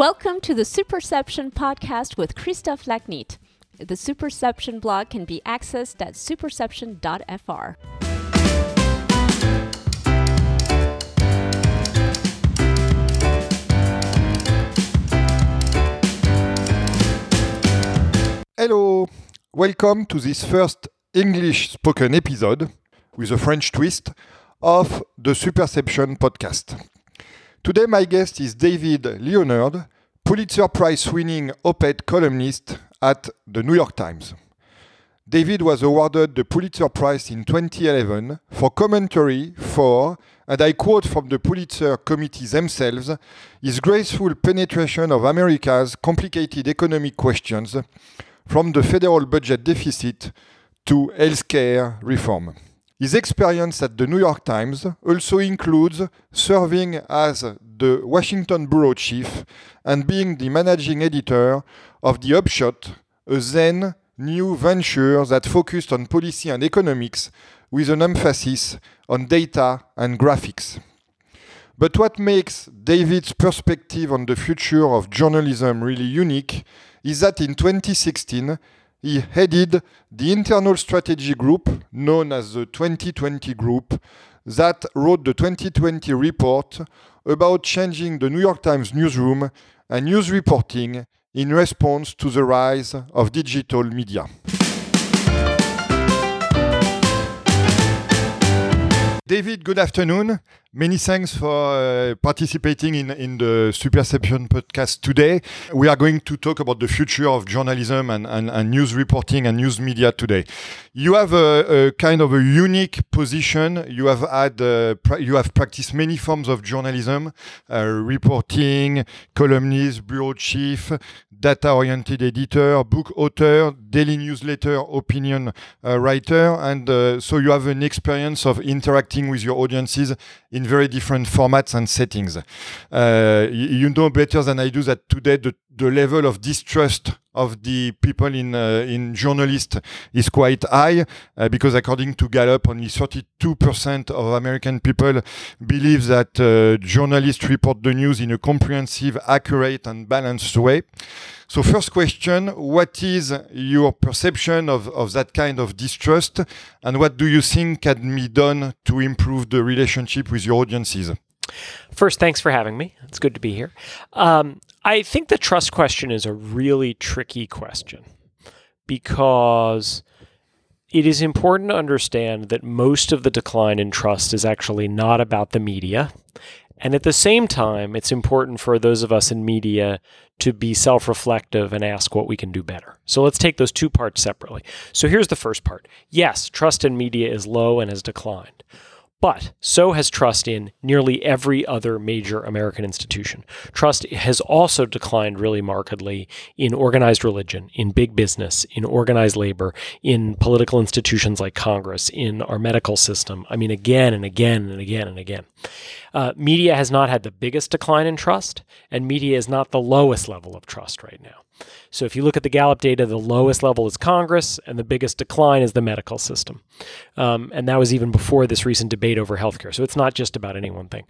Welcome to the Superception podcast with Christophe Lachnitt. The Superception blog can be accessed at superception.fr. Hello, welcome to this first English spoken episode with a French twist of the Superception podcast. Today, my guest is David Leonhardt, Pulitzer Prize winning op ed columnist at the New York Times. David was awarded the Pulitzer Prize in 2011 for commentary for, and I quote from the Pulitzer Committee themselves, his graceful penetration of America's complicated economic questions from the federal budget deficit to healthcare reform. His experience at the New York Times also includes serving as the Washington bureau chief and being the managing editor of The Upshot, a then new venture that focused on policy and economics with an emphasis on data and graphics. But what makes David's perspective on the future of journalism really unique is that in 2016, he headed the internal strategy group known as the 2020 Group that wrote the 2020 report about changing the New York Times newsroom and news reporting in response to the rise of digital media. David, good afternoon. Many thanks for uh, participating in, in the Superception podcast today. We are going to talk about the future of journalism and, and, and news reporting and news media today. You have a, a kind of a unique position. You have had uh, you have practiced many forms of journalism, uh, reporting, columnist, bureau chief, data-oriented editor, book author, daily newsletter, opinion uh, writer, and uh, so you have an experience of interacting with your audiences in very different formats and settings. Uh, you know better than I do that today the, the level of distrust of the people in uh, in journalists is quite high uh, because according to Gallup, only 32% of American people believe that uh, journalists report the news in a comprehensive, accurate, and balanced way. So, first question: What is your perception of, of that kind of distrust, and what do you think can be done to improve the relationship with your audiences? First, thanks for having me. It's good to be here. Um, I think the trust question is a really tricky question because it is important to understand that most of the decline in trust is actually not about the media. And at the same time, it's important for those of us in media to be self reflective and ask what we can do better. So let's take those two parts separately. So here's the first part yes, trust in media is low and has declined. But so has trust in nearly every other major American institution. Trust has also declined really markedly in organized religion, in big business, in organized labor, in political institutions like Congress, in our medical system. I mean, again and again and again and again. Uh, media has not had the biggest decline in trust, and media is not the lowest level of trust right now. So if you look at the Gallup data, the lowest level is Congress, and the biggest decline is the medical system. Um, and that was even before this recent debate over healthcare. So it's not just about any one thing.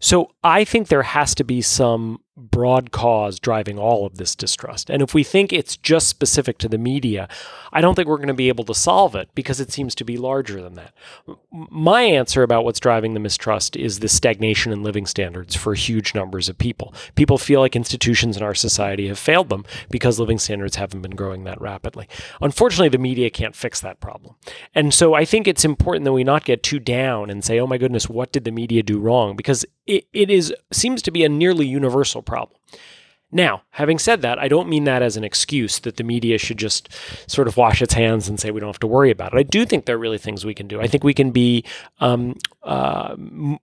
So I think there has to be some broad cause driving all of this distrust. And if we think it's just specific to the media, I don't think we're going to be able to solve it because it seems to be larger than that. My answer about what's driving the mistrust is the stagnation in living standards for huge numbers of people. People feel like institutions in our society have failed them because living standards haven't been growing that rapidly. Unfortunately, the media can't fix that problem. And so I think it's important that we not get too down and say, "Oh my goodness, what did the media do wrong?" because it, it is seems to be a nearly universal problem. Now, having said that, I don't mean that as an excuse that the media should just sort of wash its hands and say we don't have to worry about it. I do think there are really things we can do. I think we can be um, uh,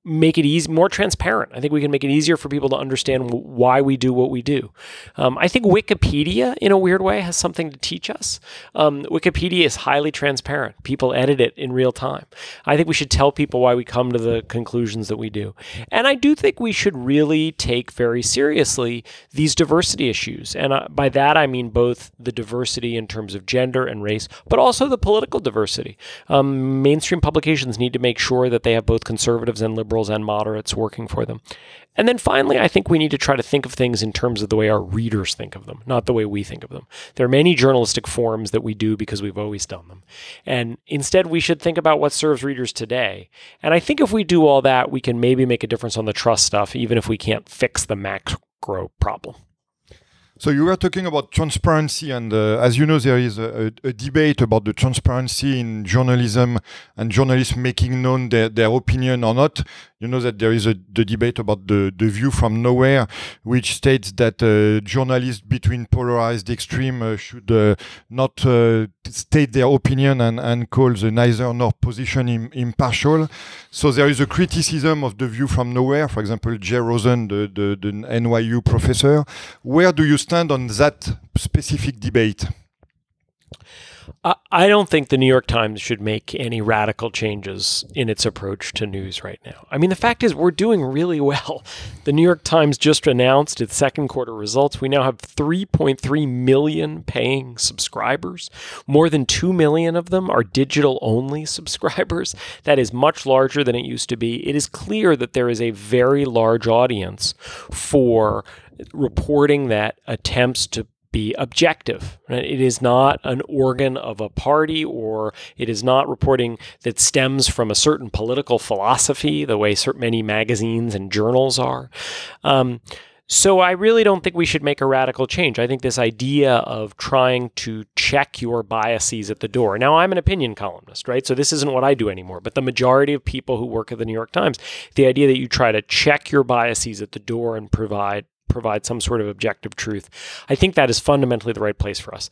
make it easy, more transparent. I think we can make it easier for people to understand why we do what we do. Um, I think Wikipedia, in a weird way, has something to teach us. Um, Wikipedia is highly transparent. People edit it in real time. I think we should tell people why we come to the conclusions that we do. And I do think we should really take very seriously these diversity issues. And uh, by that, I mean both the diversity in terms of gender and race, but also the political diversity. Um, mainstream publications need to make sure that they have both conservatives and liberals and moderates working for them. And then finally, I think we need to try to think of things in terms of the way our readers think of them, not the way we think of them. There are many journalistic forms that we do because we've always done them. And instead, we should think about what serves readers today. And I think if we do all that, we can maybe make a difference on the trust stuff, even if we can't fix the macro problem. So you were talking about transparency, and uh, as you know, there is a, a, debate about the transparency in journalism and journalists making known their, their opinion or not. You know that there is a the debate about the, the view from nowhere, which states that uh, journalists between polarized extreme uh, should uh, not uh, state their opinion and, and call the neither nor position Im, impartial. So there is a criticism of the view from nowhere. For example, Jay Rosen, the, the, the NYU professor. Where do you stand on that specific debate? I don't think the New York Times should make any radical changes in its approach to news right now. I mean, the fact is, we're doing really well. The New York Times just announced its second quarter results. We now have 3.3 million paying subscribers. More than 2 million of them are digital only subscribers. That is much larger than it used to be. It is clear that there is a very large audience for reporting that attempts to be objective. Right? It is not an organ of a party or it is not reporting that stems from a certain political philosophy, the way certain many magazines and journals are. Um, so I really don't think we should make a radical change. I think this idea of trying to check your biases at the door. Now I'm an opinion columnist, right? So this isn't what I do anymore, but the majority of people who work at the New York Times, the idea that you try to check your biases at the door and provide provide some sort of objective truth. I think that is fundamentally the right place for us.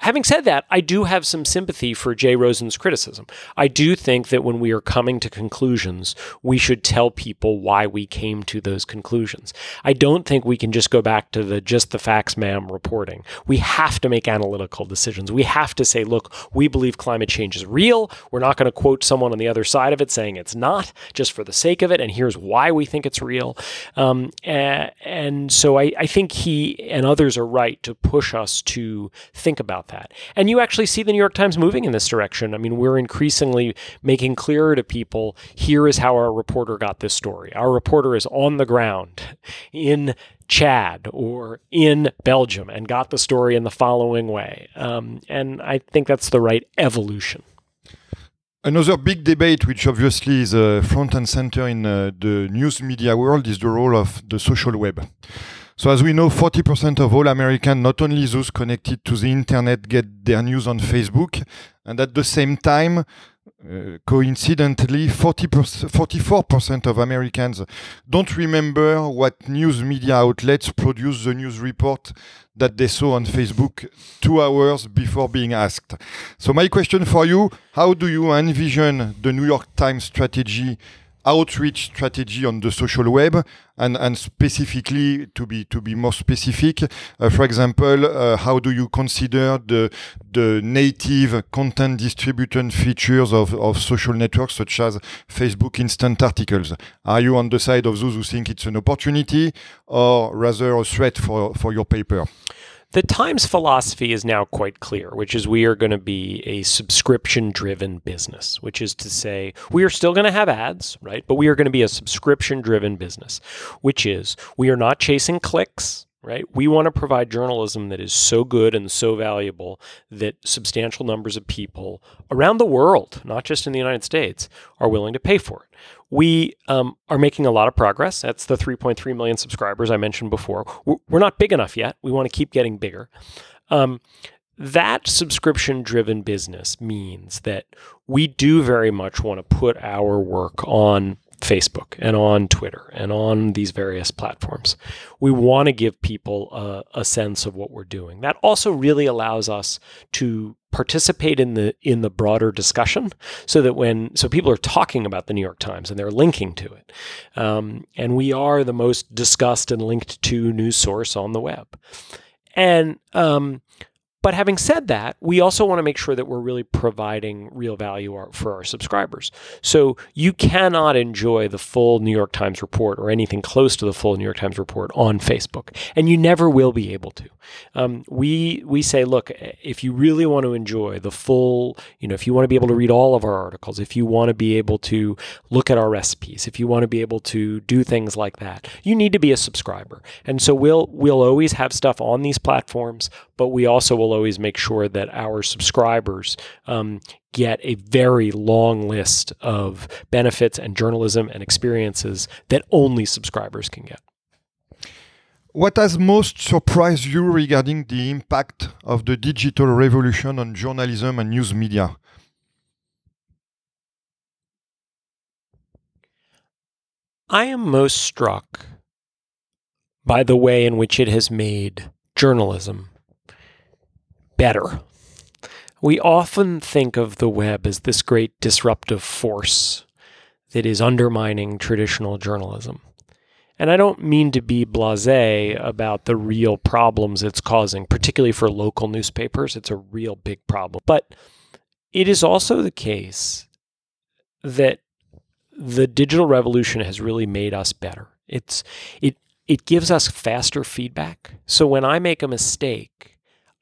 Having said that, I do have some sympathy for Jay Rosen's criticism. I do think that when we are coming to conclusions, we should tell people why we came to those conclusions. I don't think we can just go back to the just the facts, ma'am reporting. We have to make analytical decisions. We have to say, look, we believe climate change is real. We're not going to quote someone on the other side of it saying it's not, just for the sake of it. And here's why we think it's real. Um, and, so I, I think he and others are right to push us to think about about that. And you actually see the New York Times moving in this direction. I mean, we're increasingly making clearer to people here is how our reporter got this story. Our reporter is on the ground in Chad or in Belgium and got the story in the following way. Um, and I think that's the right evolution. Another big debate, which obviously is uh, front and center in uh, the news media world, is the role of the social web. So as we know, 40% of all Americans, not only those connected to the internet, get their news on Facebook. And at the same time, uh, coincidentally, 40 44% of Americans don't remember what news media outlets produce the news report that they saw on Facebook two hours before being asked. So my question for you, how do you envision the New York Times strategy outreach strategy on the social web and, and specifically to be to be more specific uh, for example uh, how do you consider the the native content distribution features of, of social networks such as Facebook instant articles? Are you on the side of those who think it's an opportunity or rather a threat for for your paper the Times philosophy is now quite clear, which is we are going to be a subscription driven business, which is to say, we are still going to have ads, right? But we are going to be a subscription driven business, which is we are not chasing clicks right? We want to provide journalism that is so good and so valuable that substantial numbers of people around the world, not just in the United States, are willing to pay for it. We um, are making a lot of progress. That's the 3.3 million subscribers I mentioned before. We're not big enough yet. We want to keep getting bigger. Um, that subscription driven business means that we do very much want to put our work on Facebook and on Twitter and on these various platforms. We want to give people a, a, sense of what we're doing. That also really allows us to participate in the in the broader discussion, so that when so people are talking about the New York Times and they're linking to it, um, and we are the most discussed and linked to news source on the web, and um, But having said that, we also want to make sure that we're really providing real value for our subscribers. So you cannot enjoy the full New York Times report or anything close to the full New York Times report on Facebook, and you never will be able to. Um, we we say, look, if you really want to enjoy the full, you know, if you want to be able to read all of our articles, if you want to be able to look at our recipes, if you want to be able to do things like that, you need to be a subscriber. And so we'll we'll always have stuff on these platforms, but we also will always make sure that our subscribers um, get a very long list of benefits and journalism and experiences that only subscribers can get. What has most surprised you regarding the impact of the digital revolution on journalism and news media? I am most struck by the way in which it has made journalism better. We often think of the web as this great disruptive force that is undermining traditional journalism. And I don't mean to be blase about the real problems it's causing, particularly for local newspapers. It's a real big problem. But it is also the case that the digital revolution has really made us better. It's it it gives us faster feedback. So when I make a mistake,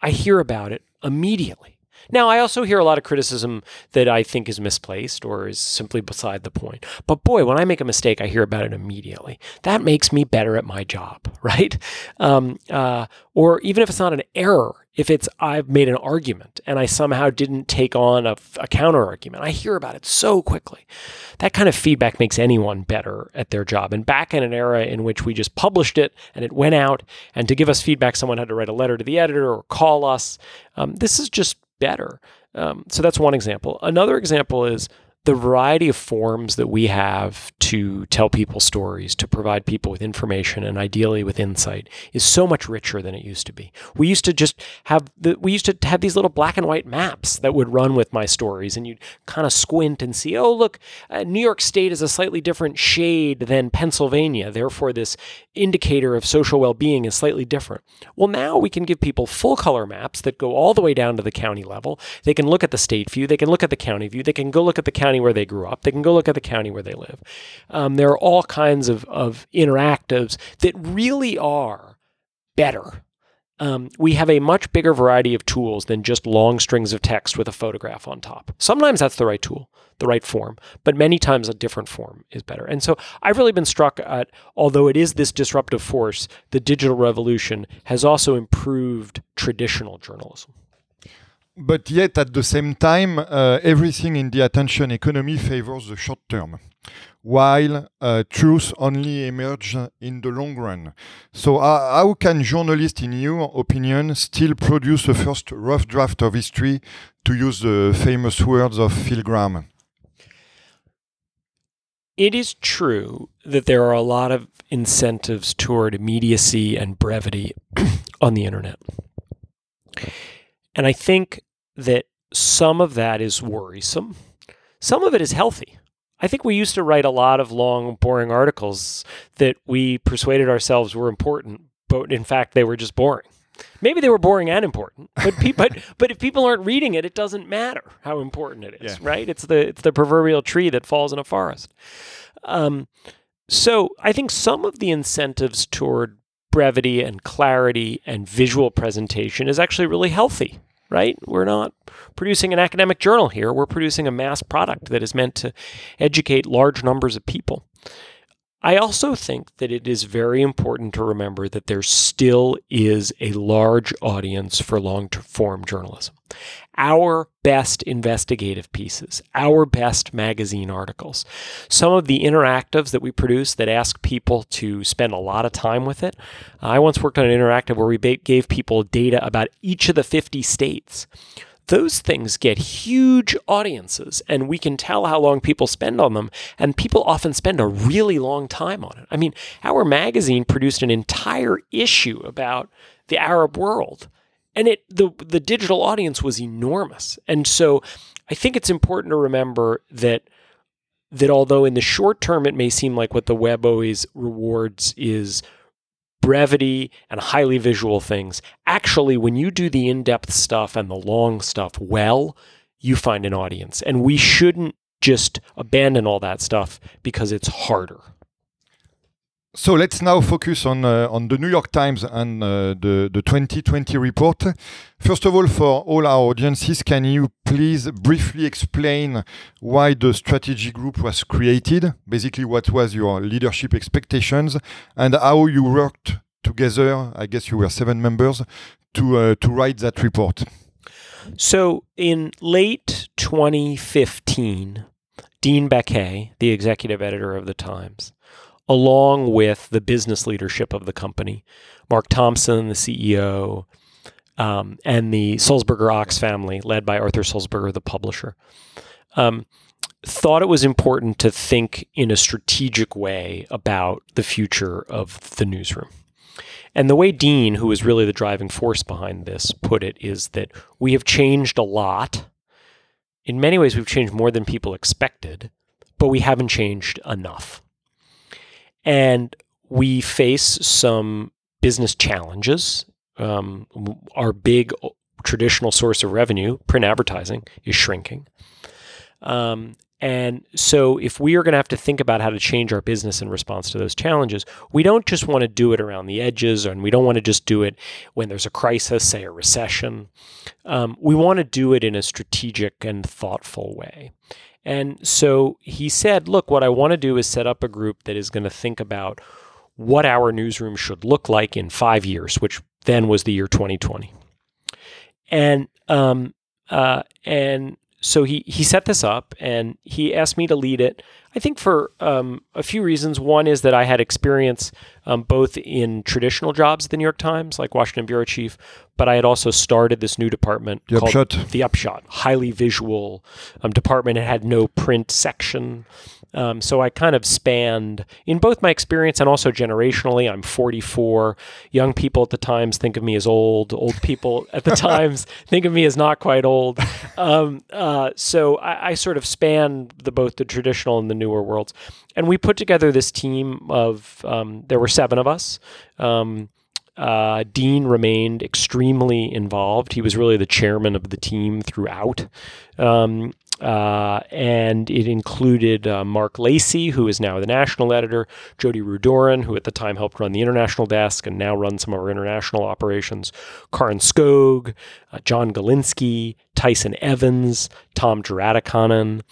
I hear about it immediately. Now, I also hear a lot of criticism that I think is misplaced or is simply beside the point. But boy, when I make a mistake, I hear about it immediately. That makes me better at my job, right? Um, uh, or even if it's not an error, if it's I've made an argument and I somehow didn't take on a, a counter argument, I hear about it so quickly. That kind of feedback makes anyone better at their job. And back in an era in which we just published it and it went out, and to give us feedback, someone had to write a letter to the editor or call us. Um, this is just better. Um, so that's one example. Another example is the variety of forms that we have to tell people stories, to provide people with information and ideally with insight is so much richer than it used to be. We used to just have the, we used to have these little black and white maps that would run with my stories and you'd kind of squint and see, oh, look, uh, New York State is a slightly different shade than Pennsylvania. Therefore, this indicator of social well being is slightly different. Well, now we can give people full color maps that go all the way down to the county level. They can look at the state view, they can look at the county view, they can go look at the county where they grew up, they can go look at the county where they live. Um, there are all kinds of, of interactives that really are better um, we have a much bigger variety of tools than just long strings of text with a photograph on top. Sometimes that's the right tool, the right form, but many times a different form is better. And so I've really been struck at, although it is this disruptive force, the digital revolution has also improved traditional journalism. But yet, at the same time, uh, everything in the attention economy favors the short term while uh, truth only emerge in the long run. So, uh, how can journalists, in your opinion, still produce a first rough draft of history, to use the famous words of Phil Graham? It is true that there are a lot of incentives toward immediacy and brevity on the internet. And I think that some of that is worrisome. Some of it is healthy. I think we used to write a lot of long, boring articles that we persuaded ourselves were important, but in fact they were just boring. Maybe they were boring and important, but pe- but but if people aren't reading it, it doesn't matter how important it is, yeah. right? It's the it's the proverbial tree that falls in a forest. Um, so I think some of the incentives toward brevity and clarity and visual presentation is actually really healthy right? We're not producing an academic journal here. We're producing a mass product that is meant to educate large numbers of people. I also think that it is very important to remember that there still is a large audience for long form journalism. Our best investigative pieces, our best magazine articles, some of the interactives that we produce that ask people to spend a lot of time with it. I once worked on an interactive where we gave people data about each of the 50 states those things get huge audiences and we can tell how long people spend on them and people often spend a really long time on it. I mean, our magazine produced an entire issue about the Arab world and it the the digital audience was enormous. And so I think it's important to remember that that although in the short term it may seem like what the web always rewards is brevity and highly visual things. Actually, when you do the in depth stuff and the long stuff well, you find an audience. And we shouldn't just abandon all that stuff because it's harder. So let's now focus on uh, on the New York Times and uh, the the 2020 report. First of all, for all our audiences, can you please briefly explain why the strategy group was created? Basically, what was your leadership expectations and how you worked together? I guess you were seven members to uh, to write that report. So in late 2015, Dean Baquet, the executive editor of the Times, along with the business leadership of the company, Mark Thompson, the CEO, um, and the Sulzberger Ochs family, led by Arthur Sulzberger, the publisher, um, thought it was important to think in a strategic way about the future of the newsroom. And the way Dean, who is really the driving force behind this, put it is that we have changed a lot. In many ways, we've changed more than people expected, but we haven't changed enough. And we face some business challenges. Um, our big traditional source of revenue, print advertising, is shrinking. Um, and so, if we are going to have to think about how to change our business in response to those challenges, we don't just want to do it around the edges, and we don't want to just do it when there's a crisis, say a recession. Um, we want to do it in a strategic and thoughtful way. And so he said, Look, what I want to do is set up a group that is going to think about what our newsroom should look like in five years, which then was the year 2020. And um, uh, and so he he set this up and he asked me to lead it. I think for um, a few reasons. One is that I had experience um, both in traditional jobs at the New York Times, like Washington bureau chief, but I had also started this new department the called upshot. the Upshot, highly visual um, department. It had no print section. Um, so I kind of spanned in both my experience and also generationally. I'm 44. Young people at the times think of me as old. Old people at the times think of me as not quite old. Um, uh, so I, I, sort of span the both the traditional and the newer worlds. And we put together this team of um, there were seven of us. Um, uh, Dean remained extremely involved. He was really the chairman of the team throughout. Um, uh, and it included uh, Marc Lacey, who is now the national editor, Jodi Rudoren, who at the time helped run the international desk and now runs some of our international operations, Karron Skog, uh, Jon Galinsky, Tyson Evans, Tom Giratikanon.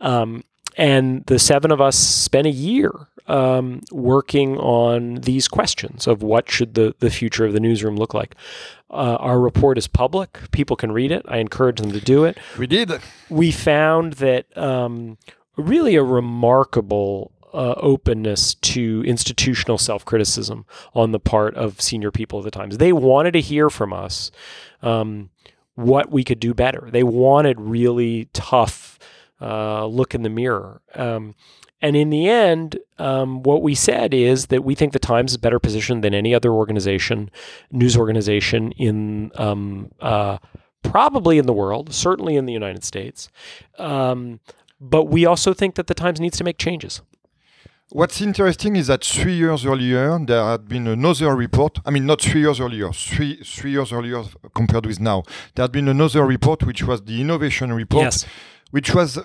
Um, and the seven of us spent a year um, working on these questions of what should the, the future of the newsroom look like. Uh, our report is public. People can read it. I encourage them to do it. We did. We found that um, really a remarkable uh, openness to institutional self criticism on the part of senior people at the Times. They wanted to hear from us um, what we could do better. They wanted really tough uh, look in the mirror. Um, and in the end, um, what we said is that we think the Times is better positioned than any other organization, news organization in um, uh, probably in the world, certainly in the United States. Um, but we also think that the Times needs to make changes. What's interesting is that three years earlier there had been another report. I mean, not three years earlier, three three years earlier compared with now. There had been another report, which was the innovation report, Yes. Which was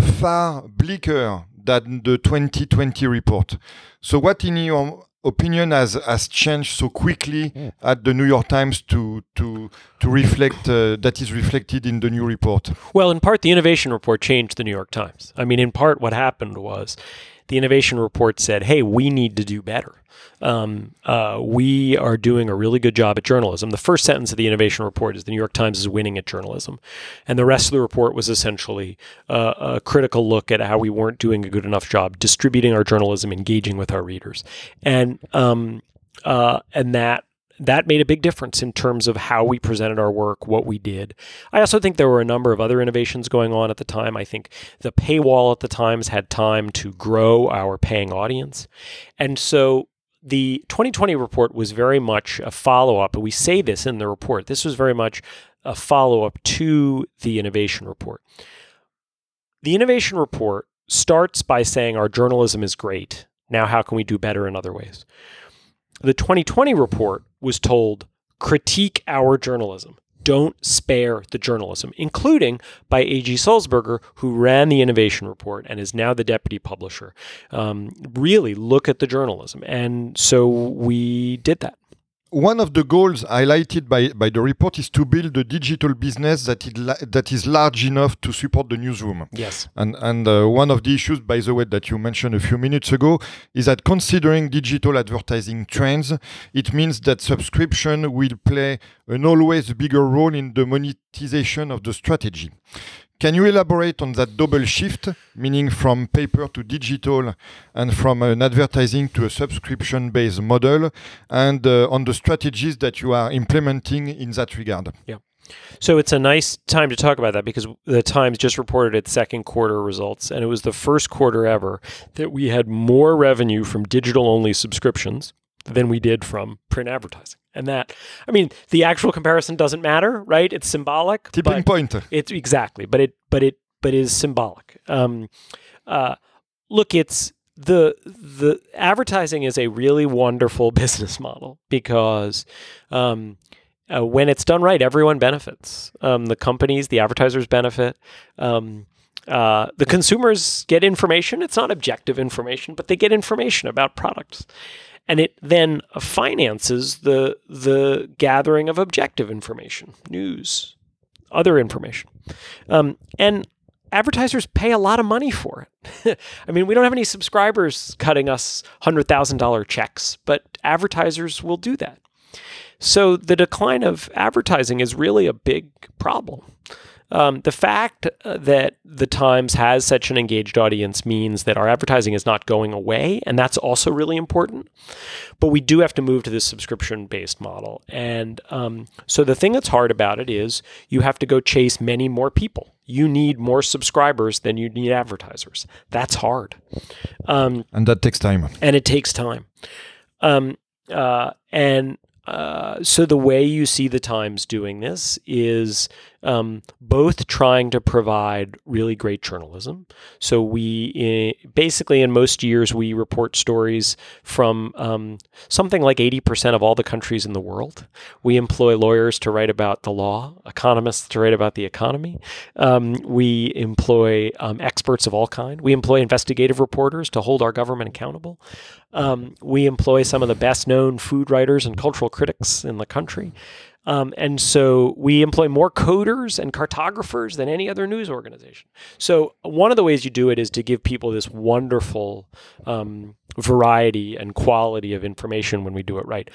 far bleaker than the 2020 report. So, what, in your opinion, has has changed so quickly at the New York Times to to to reflect uh, that is reflected in the new report? Well, in part, the innovation report changed the New York Times. I mean, in part, what happened was the innovation report said, hey, we need to do better. Um, uh, we are doing a really good job at journalism. The first sentence of the innovation report is the New York Times is winning at journalism. And the rest of the report was essentially uh, a critical look at how we weren't doing a good enough job distributing our journalism, engaging with our readers. And, um, uh, and that that made a big difference in terms of how we presented our work, what we did. I also think there were a number of other innovations going on at the time. I think the paywall at the Times had time to grow our paying audience. And so the 2020 report was very much a follow up. We say this in the report. This was very much a follow up to the innovation report. The innovation report starts by saying our journalism is great. Now, how can we do better in other ways? the 2020 report was told critique our journalism. Don't spare the journalism, including by A.G. Sulzberger, who ran the innovation report and is now the deputy publisher. Um, really look at the journalism. And so we did that one of the goals highlighted by, by the report is to build a digital business that is, la- that is large enough to support the newsroom. Yes. And, and uh, one of the issues, by the way, that you mentioned a few minutes ago is that considering digital advertising trends, it means that subscription will play an always bigger role in the monetization of the strategy. Can you elaborate on that double shift, meaning from paper to digital and from an advertising to a subscription based model, and uh, on the strategies that you are implementing in that regard? Yeah. So it's a nice time to talk about that because the Times just reported its second quarter results, and it was the first quarter ever that we had more revenue from digital only subscriptions than we did from print advertising. And that, I mean, the actual comparison doesn't matter, right? It's symbolic. Tipping point. It's exactly, but it, but it, but is symbolic. Um, uh, look, it's the the advertising is a really wonderful business model because um, uh, when it's done right, everyone benefits. Um, the companies, the advertisers benefit. Um, uh, the consumers get information. It's not objective information, but they get information about products and it then finances the the gathering of objective information, news, other information, um, and advertisers pay a lot of money for it. I mean, we don't have any subscribers cutting us hundred thousand dollar checks, but advertisers will do that. So the decline of advertising is really a big problem. Um, the fact uh, that the Times has such an engaged audience means that our advertising is not going away, and that's also really important. But we do have to move to this subscription based model. And um, so the thing that's hard about it is you have to go chase many more people. You need more subscribers than you need advertisers. That's hard. Um, and that takes time. And it takes time. Um, uh, and uh, so the way you see the Times doing this is um, both trying to provide really great journalism. So we basically in most years we report stories from um, something like eighty percent of all the countries in the world. We employ lawyers to write about the law, economists to write about the economy. Um, we employ um, experts of all kind. We employ investigative reporters to hold our government accountable. Um, we employ some of the best known food writers and cultural critics in the country. Um, and so we employ more coders and cartographers than any other news organization. So one of the ways you do it is to give people this wonderful um, variety and quality of information when we do it right.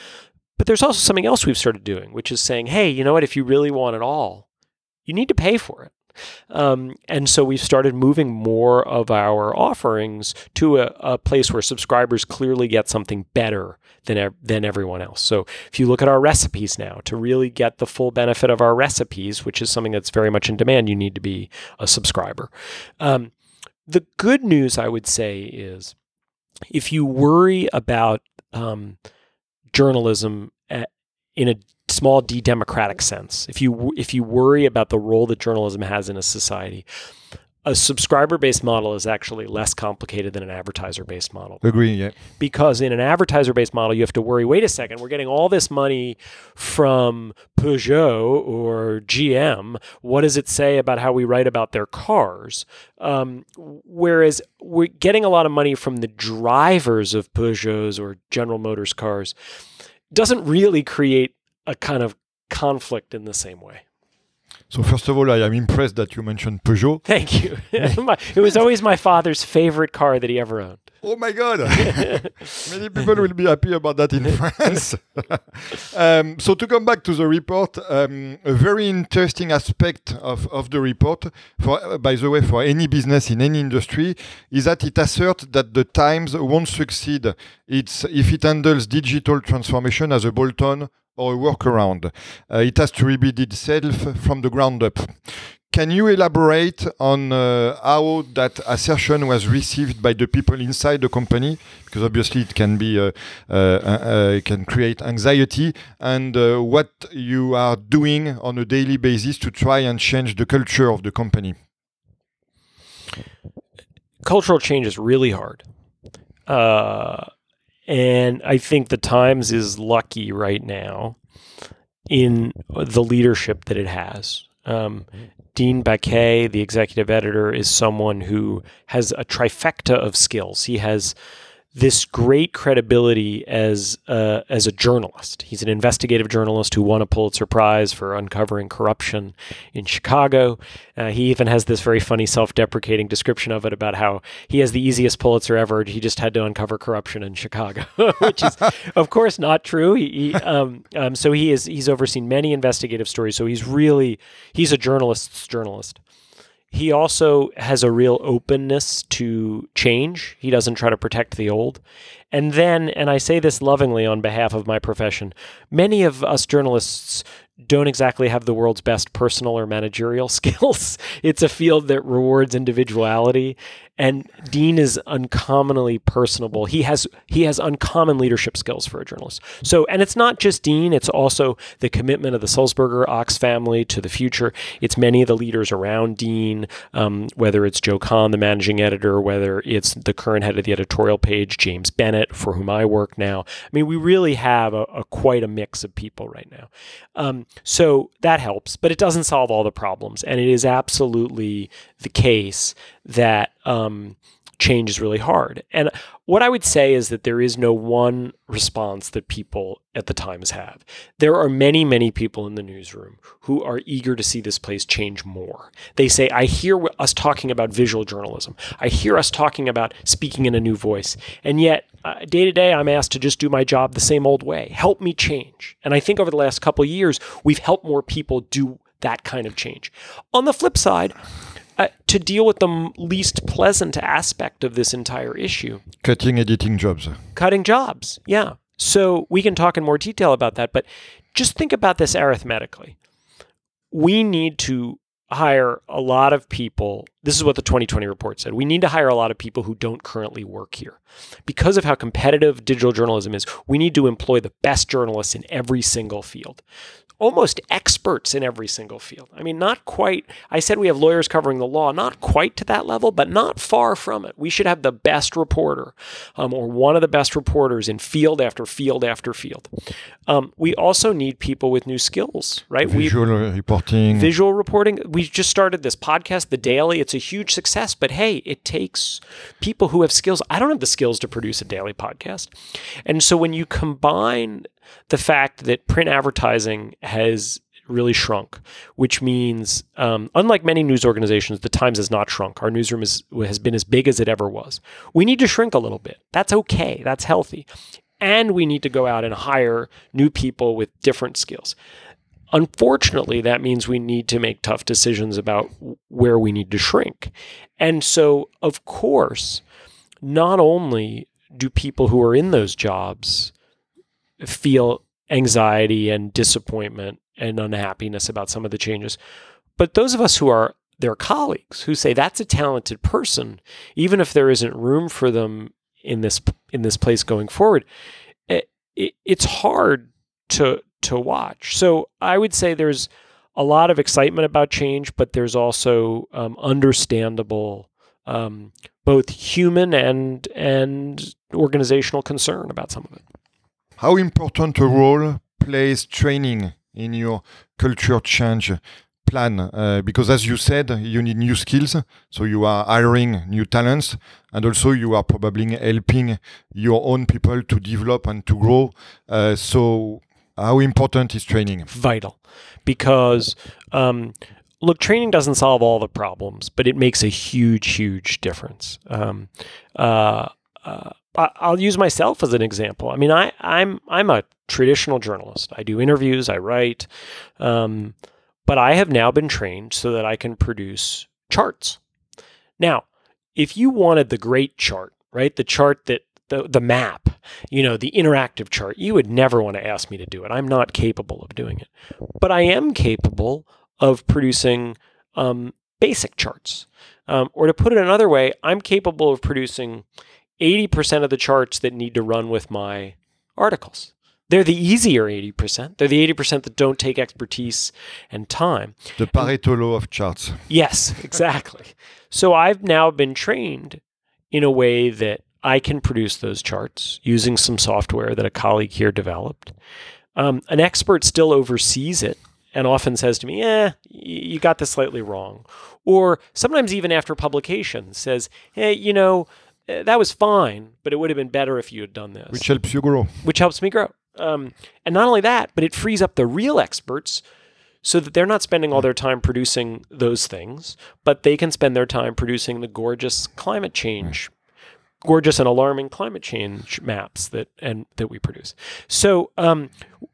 But there's also something else we've started doing, which is saying, hey, you know what? If you really want it all, you need to pay for it. Um, and so we've started moving more of our offerings to a, a, place where subscribers clearly get something better than, than everyone else. So if you look at our recipes now, to really get the full benefit of our recipes, which is something that's very much in demand, you need to be a subscriber. Um, the good news, I would say, is if you worry about um, journalism at, in a small d democratic sense. If you if you worry about the role that journalism has in a society, a subscriber based model is actually less complicated than an advertiser based model. Agree, yeah. Because in an advertiser based model, you have to worry wait a second, we're getting all this money from Peugeot or GM. What does it say about how we write about their cars? Um, whereas we're getting a lot of money from the drivers of Peugeots or General Motors cars doesn't really create a kind of conflict in the same way. So first of all, I am impressed that you mentioned Peugeot. Thank you. it was always my father's favorite car that he ever owned. Oh my God! Many people will be happy about that in France. um, so to come back to the report, um, a very interesting aspect of, of the report, for uh, by the way, for any business in any industry, is that it asserts that the Times won't succeed it's, if it handles digital transformation as a bolt-on or a workaround. Uh, it has to rebuild itself from the ground up. Can you elaborate on uh, how that assertion was received by the people inside the company? Because obviously it can be uh, uh, uh can create anxiety, and uh, what you are doing on a daily basis to try and change the culture of the company. Cultural change is really hard. And I think the Times is lucky right now in the leadership that it has. Um, Dean Baquet, the executive editor, is someone who has a trifecta of skills. He has this great credibility as uh, as a journalist. He's an investigative journalist who won a Pulitzer Prize for uncovering corruption in Chicago. Uh, he even has this very funny self-deprecating description of it about how he has the easiest Pulitzer ever. He just had to uncover corruption in Chicago, which is, of course, not true. He, he um, um, so he is he's overseen many investigative stories. So he's really he's a journalist's journalist he also has a real openness to change. He doesn't try to protect the old. And then, and I say this lovingly on behalf of my profession, many of us journalists don't exactly have the world's best personal or managerial skills. it's a field that rewards individuality and Dean is uncommonly personable. He has he has uncommon leadership skills for a journalist. So, and it's not just Dean; it's also the commitment of the Sulzberger Ochs family to the future. It's many of the leaders around Dean, um, whether it's Joe Kahn, the managing editor, whether it's the current head of the editorial page, James Bennet, for whom I work now. I mean, we really have a, a quite a mix of people right now. Um, so that helps, but it doesn't solve all the problems, and it is absolutely the case that um, change is really hard. And what I would say is that there is no one response that people at the Times have. There are many, many people in the newsroom who are eager to see this place change more. They say, I hear us talking about visual journalism. I hear us talking about speaking in a new voice. And yet, uh, day to day, I'm asked to just do my job the same old way. Help me change. And I think over the last couple years, we've helped more people do that kind of change. On the flip side, uh, to deal with the least pleasant aspect of this entire issue cutting editing jobs. Cutting jobs, yeah. So we can talk in more detail about that, but just think about this arithmetically. We need to hire a lot of people. This is what the 2020 report said. We need to hire a lot of people who don't currently work here. Because of how competitive digital journalism is, we need to employ the best journalists in every single field almost experts in every single field. I mean, not quite. I said we have lawyers covering the law, not quite to that level, but not far from it. We should have the best reporter um, or one of the best reporters in field after field after field. Um, we also need people with new skills, right? Visual we, reporting. Visual reporting. We just started this podcast, The Daily. It's a huge success, but hey, it takes people who have skills. I don't have the skills to produce a daily podcast. And so when you combine the fact that print advertising has really shrunk, which means, um, unlike many news organizations, the Times has not shrunk. Our newsroom is, has been as big as it ever was. We need to shrink a little bit. That's okay. That's healthy. And we need to go out and hire new people with different skills. Unfortunately, that means we need to make tough decisions about where we need to shrink. And so, of course, not only do people who are in those jobs feel anxiety and disappointment and unhappiness about some of the changes. But those of us who are their colleagues who say that's a talented person, even if there isn't room for them in this in this place going forward, it, it, it's hard to to watch. So I would say there's a lot of excitement about change, but there's also um, understandable um, both human and and organizational concern about some of it. How important a role plays training in your culture change plan? Uh, because as you said, you need new skills, so you are hiring new talents, and also you are probably helping your own people to develop and to grow. Uh, so, how important is training? Vital, because. Um, look, training doesn't solve all the problems, but it makes a huge, huge difference. Um, uh, uh, I'll use myself as an example. I mean, I, I'm I'm a traditional journalist. I do interviews, I write, um, but I have now been trained so that I can produce charts. Now, if you wanted the great chart, right, the chart that the the map, you know, the interactive chart, you would never want to ask me to do it. I'm not capable of doing it, but I am capable of producing um, basic charts. Um, or to put it another way, I'm capable of producing 80% of the charts that need to run with my articles. They're the easier 80%. They're the 80% that don't take expertise and time. The Pareto law of charts. Yes, exactly. so I've now been trained in a way that I can produce those charts using some software that a colleague here developed. Um, an expert still oversees it and often says to me, "Eh, you got this slightly wrong," or sometimes even after publication says, "Hey, you know." Eh, that was fine, but it would have been better if you had done this. Which helps you grow. Which helps me grow. Um, and not only that, but it frees up the real experts so that they're not spending all their time producing those things, but they can spend their time producing the gorgeous climate change, gorgeous and alarming climate change maps that and that we produce. So, um,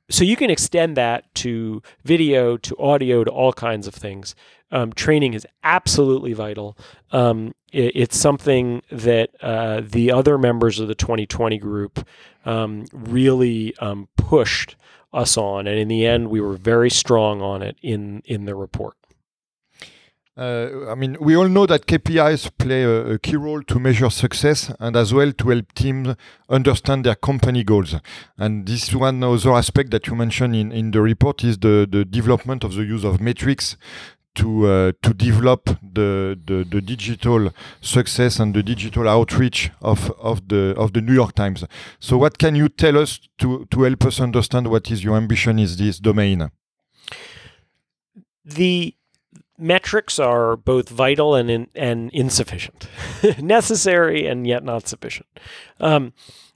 so you can extend that to video, to audio, to all kinds of things. Um, training is absolutely vital. Um, it, it's something that uh, the other members of the 2020 group um, really um, pushed us on, and in the end, we were very strong on it in in the report. Uh, I mean, we all know that KPIs play a, a, key role to measure success and as well to help teams understand their company goals. And this one other aspect that you mentioned in, in the report is the, the development of the use of metrics to uh, to develop the, the, the digital success and the digital outreach of of the of the New York Times. So, what can you tell us to to help us understand what is your ambition in this domain? The metrics are both vital and in, and insufficient, necessary and yet not sufficient. Um,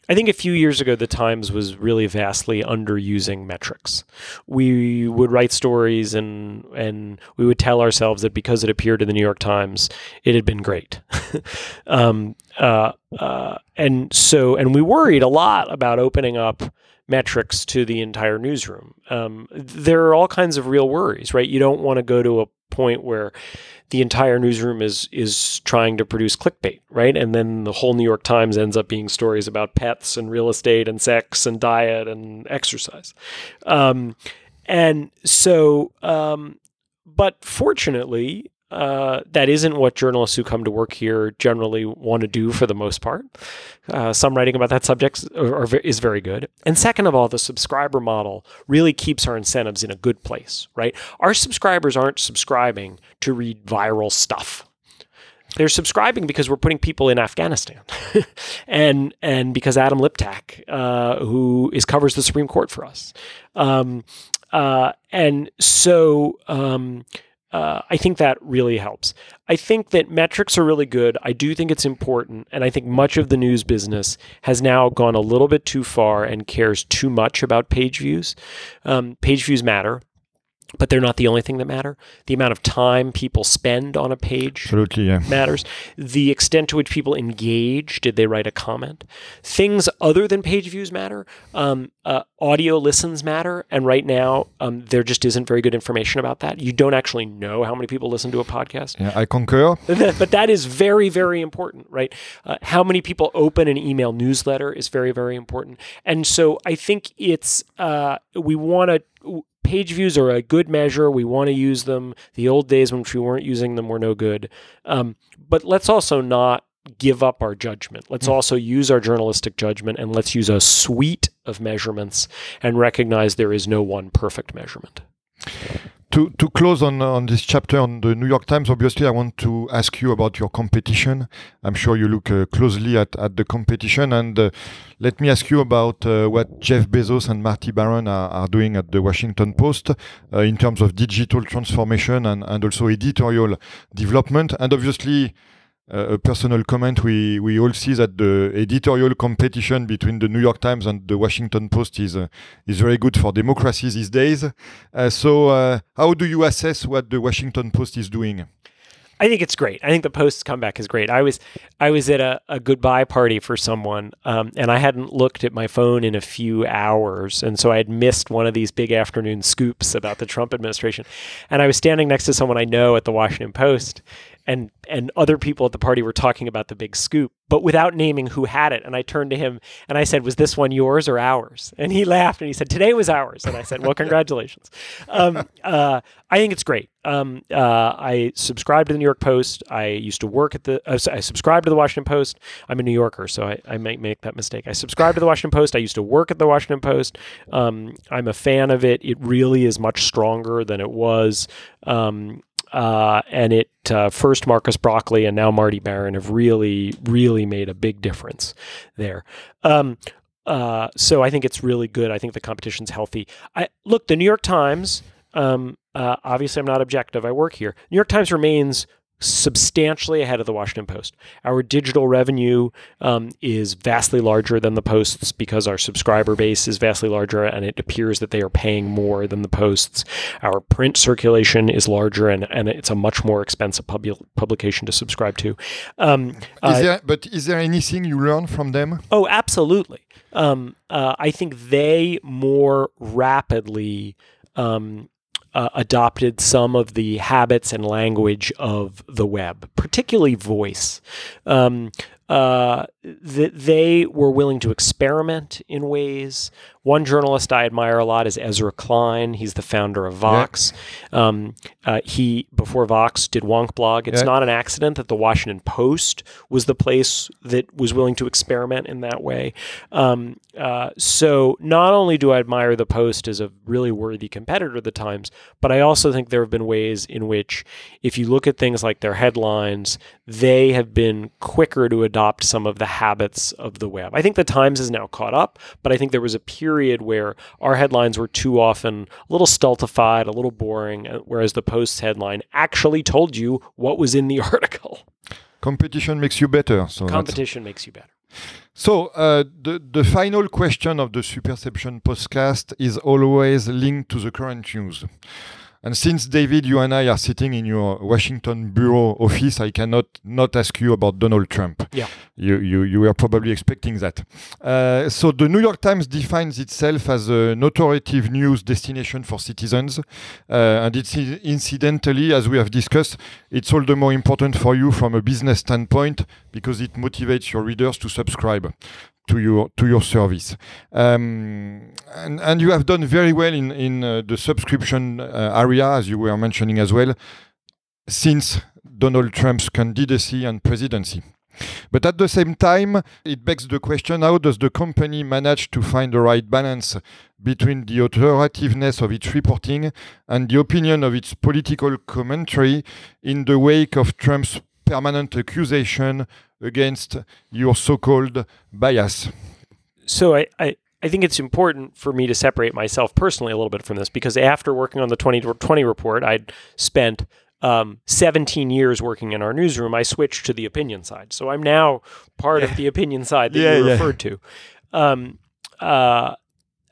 I think a few years ago, the Times was really vastly underusing metrics. We would write stories and and we would tell ourselves that because it appeared in the New York Times, it had been great. um, uh, uh, and so, and we worried a lot about opening up metrics to the entire newsroom. Um, there are all kinds of real worries, right? You don't want to go to a point where the entire newsroom is is trying to produce clickbait, right? And then the whole New York Times ends up being stories about pets and real estate and sex and diet and exercise. Um, and so, um, but fortunately, uh, that isn't what journalists who come to work here generally want to do for the most part. Uh, some writing about that subject are, are, is very good. And second of all, the subscriber model really keeps our incentives in a good place, right? Our subscribers aren't subscribing to read viral stuff. They're subscribing because we're putting people in Afghanistan, and and because Adam Liptak, uh, who is covers the Supreme Court for us, um, uh, and so um, uh, I think that really helps. I think that metrics are really good. I do think it's important. And I think much of the news business has now gone a little bit too far and cares too much about page views. Um, page views matter but they're not the only thing that matter. The amount of time people spend on a page Absolutely, yeah. matters. The extent to which people engage. Did they write a comment? Things other than page views matter. Um, uh, audio listens matter. And right now, um, there just isn't very good information about that. You don't actually know how many people listen to a podcast. Yeah, I concur. but that is very, very important, right? Uh, how many people open an email newsletter is very, very important. And so I think it's, uh, we want to, page views are a good measure. We want to use them. The old days when we weren't using them were no good. Um, but let's also not give up our judgment. Let's mm. also use our journalistic judgment and let's use a suite of measurements and recognize there is no one perfect measurement to to close on on this chapter on the New York Times, obviously, I want to ask you about your competition. I'm sure you look uh, closely at at the competition, and uh, let me ask you about uh, what Jeff Bezos and Marty Baron are, are doing at the Washington Post uh, in terms of digital transformation and and also editorial development, and obviously uh, a personal comment, we, we all see that the editorial competition between the New York Times and the Washington Post is uh, is very good for democracy these days. Uh, so, uh, how do you assess what the Washington Post is doing? I think it's great. I think the Post's comeback is great. I was I was at a, a goodbye party for someone, um, and I hadn't looked at my phone in a few hours, and so I had missed one of these big afternoon scoops about the Trump administration. And I was standing next to someone I know at the Washington Post, and and other people at the party were talking about the big scoop, but without naming who had it. And I turned to him and I said, "Was this one yours or ours?" And he laughed and he said, "Today was ours." And I said, "Well, congratulations." um, uh, I think it's great. Um, uh, I subscribe to the New York Post. I used to work at the. Uh, I subscribe to the Washington Post. I'm a New Yorker, so I, I might make that mistake. I subscribe to the Washington Post. I used to work at the Washington Post. Um, I'm a fan of it. It really is much stronger than it was. Um, uh, and it uh, first Marcus Brauchli and now Marty Baron have really, really made a big difference there. Um, uh, so I think it's really good. I think the competition's healthy. I look, the New York Times. Um, uh, obviously, I'm not objective. I work here. New York Times remains substantially ahead of the Washington Post. Our digital revenue um, is vastly larger than the Post's because our subscriber base is vastly larger, and it appears that they are paying more than the Post's. Our print circulation is larger, and, and it's a much more expensive pub- publication to subscribe to. Um, Is uh, there, but is there anything you learn from them? Oh, absolutely. Um, uh, I think they more rapidly um, uh, adopted some of the habits and language of the web, particularly voice. Um, uh, th- they were willing to experiment in ways. One journalist I admire a lot is Ezra Klein. He's the founder of Vox. Um, uh, he before Vox did Wonk Blog. It's Yeah. not an accident that the Washington Post was the place that was willing to experiment in that way. Um, uh, so not only do I admire the Post as a really worthy competitor to the Times, but I also think there have been ways in which, if you look at things like their headlines, they have been quicker to adopt some of the habits of the web. I think the Times is now caught up, but I think there was a period where our headlines were too often a little stultified, a little boring, uh, whereas the Post's headline actually told you what was in the article. Competition makes you better. So Competition makes you better. So uh, the the final question of the Superception podcast is always linked to the current news. And since David, you and I are sitting in your Washington bureau office, I cannot not ask you about Donald Trump. Yeah. You you, you were probably expecting that. Uh, so the New York Times defines itself as an authoritative news destination for citizens, uh, and it's incidentally, as we have discussed, it's all the more important for you from a business standpoint because it motivates your readers to subscribe to your to your service. Um, and, and you have done very well in in uh, the subscription uh, area, as you were mentioning as well, since Donald Trump's candidacy and presidency. But at the same time, it begs the question how does the company manage to find the right balance between the authoritativeness of its reporting and the opinion of its political commentary in the wake of Trump's permanent accusation against your so called bias? so I, I, I think it's important for me to separate myself personally a little bit from this because after working on the 2020 report, I'd spent um, 17 years working in our newsroom. I switched to the opinion side. So I'm now part of the opinion side that Yeah, you yeah. referred to. Um, uh,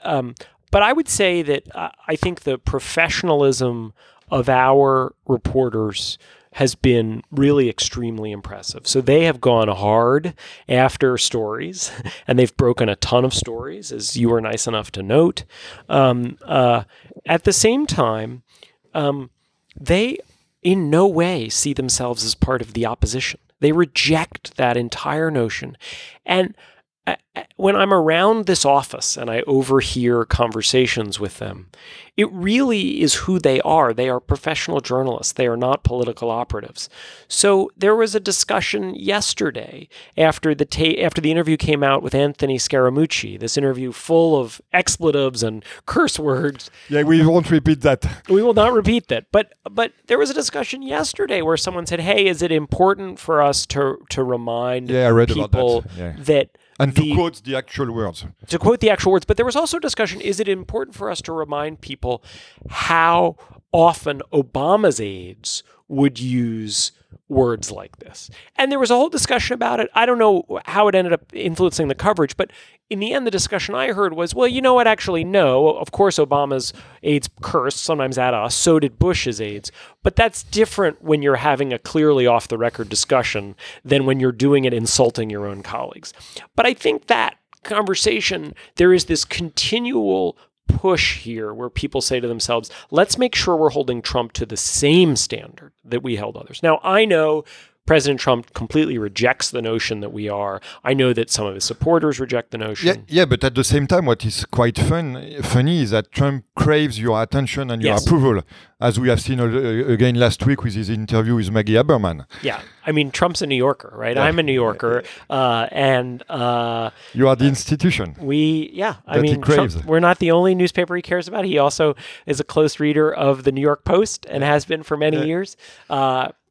um, but I would say that uh, I think the professionalism of our reporters has been really extremely impressive. So they have gone hard after stories, and they've broken a ton of stories, as you were nice enough to note. Um, uh, at the same time, um, they in no way see themselves as part of the opposition. They reject that entire notion. And when I'm around this office and I overhear conversations with them, it really is who they are. They are professional journalists. They are not political operatives. So there was a discussion yesterday after the ta- after the interview came out with Anthony Scaramucci. This interview full of expletives and curse words. Yeah, we won't repeat that. We will not repeat that. But but there was a discussion yesterday where someone said, "Hey, is it important for us to to remind Yeah, I read about people that. Yeah. that And to the- quote the actual words. to quote the actual words, but there was also discussion is it important for us to remind people how often Obama's aides would use words like this? And there was a whole discussion about it. I don't know how it ended up influencing the coverage, but in the end, the discussion I heard was, well, you know what? Actually, no. Of course, Obama's aides cursed, sometimes at us. So did Bush's aides. But that's different when you're having a clearly off the record discussion than when you're doing it insulting your own colleagues. But I think that conversation, there is this continual push here where people say to themselves, let's make sure we're holding Trump to the same standard that we held others. Now, I know President Trump completely rejects the notion that we are. I know that some of his supporters reject the notion. Yeah, yeah, but at the same time, what is quite fun, funny is that Trump craves your attention and your Yes. approval, as we have seen uh, again last week with his interview with Maggie Haberman. Yeah, I mean, Trump's a New Yorker, right? I'm a New Yorker, uh, and uh, You are the institution. we, yeah, I mean, Trump, we're not the only newspaper he cares about. He also is a close reader of the New York Post and has been for many Yeah. years.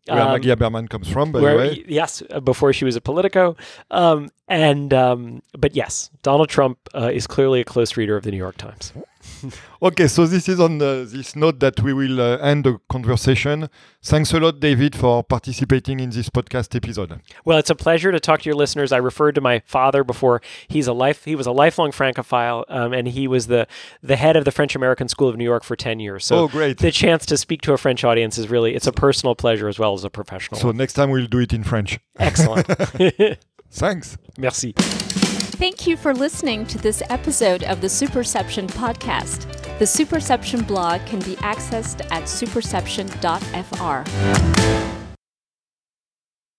Where um, Maggie Haberman comes from, by the way. yes, uh, before she was a Politico, um, and um, but yes, Donald Trump uh, is clearly a close reader of the New York Times. Okay, so this is on the, this note that we will uh, end the conversation. Thanks a lot, David, for participating in this podcast episode. Well, it's a pleasure to talk to your listeners. I referred to my father before. He's a life. He was a lifelong Francophile, um, and he was the the head of the French American School of New York for ten years. So oh, great. the chance to speak to a French audience is really it's a personal pleasure as well as a professional. So next time we'll do it in French. Excellent. Thanks. Merci. Thank you for listening to this episode of the Superception podcast. The Superception blog can be accessed at superception.fr.